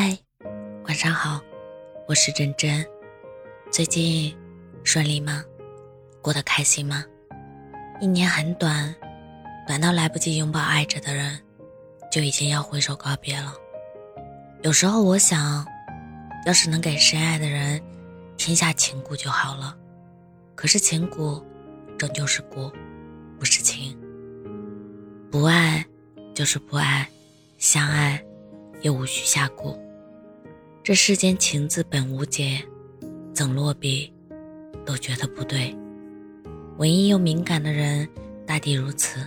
嗨，晚上好，我是真真。最近顺利吗？过得开心吗？一年很短，短到来不及拥抱爱着的人，就已经要挥手告别了。有时候我想，要是能给深爱的人听下情蛊就好了。可是情蛊终究是蛊，不是情。不爱就是不爱，相爱也无需下蛊。这世间情字本无解，怎落笔都觉得不对。文艺又敏感的人大抵如此，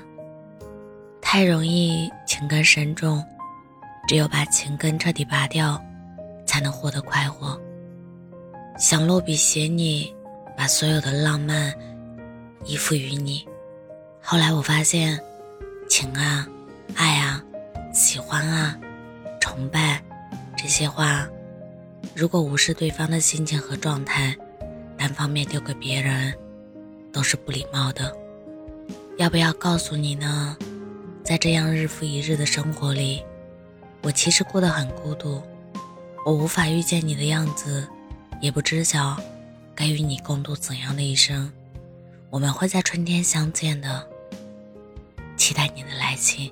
太容易情根深重，只有把情根彻底拔掉，才能获得快活。想落笔写你，把所有的浪漫依附于你。后来我发现，情啊，爱啊，喜欢啊，崇拜这些话。如果无视对方的心情和状态，单方面丢给别人，都是不礼貌的。要不要告诉你呢？在这样日复一日的生活里，我其实过得很孤独。我无法遇见你的样子，也不知晓该与你共度怎样的一生。我们会在春天相见的，期待你的来信。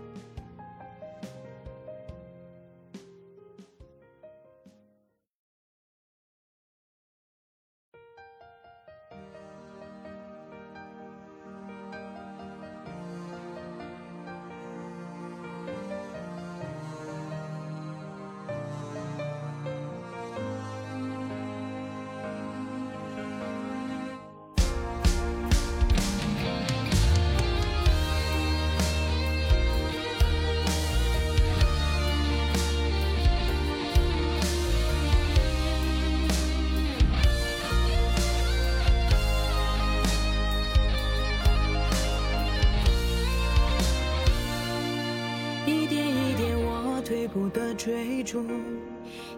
的追逐，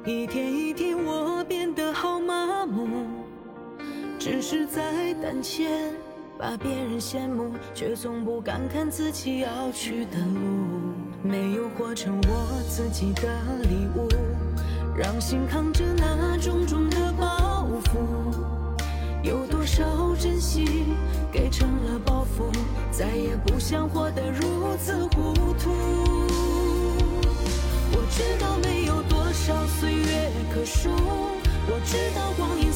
一天一天我变得好麻木，只是在胆怯，把别人羡慕，却从不敢看自己要去的路。没有活成我自己的礼物，让心扛着那重重的包袱。有多少珍惜，给成了包袱，再也不想活得如此糊涂。月可数，我知道光阴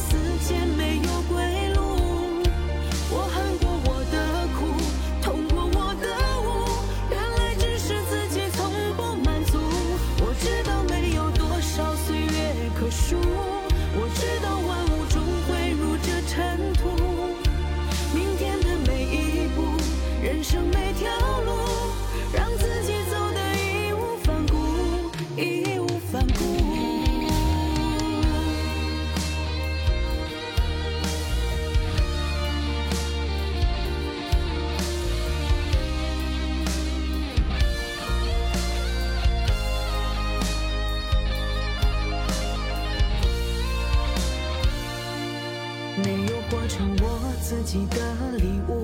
自己的礼物，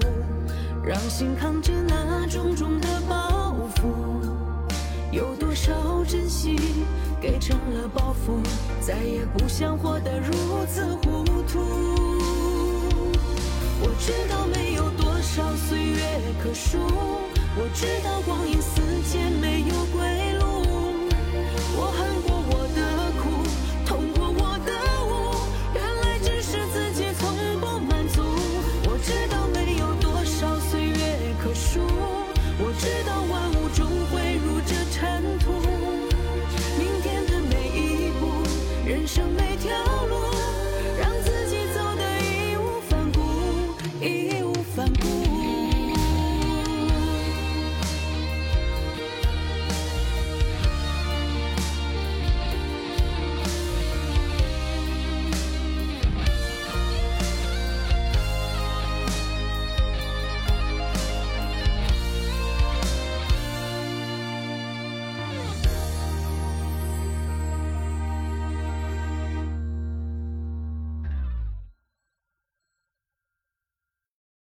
让心扛着那重重的包袱。有多少珍惜，给成了包袱，再也不想活得如此糊涂。我知道没有多少岁月可数，我知道光阴似。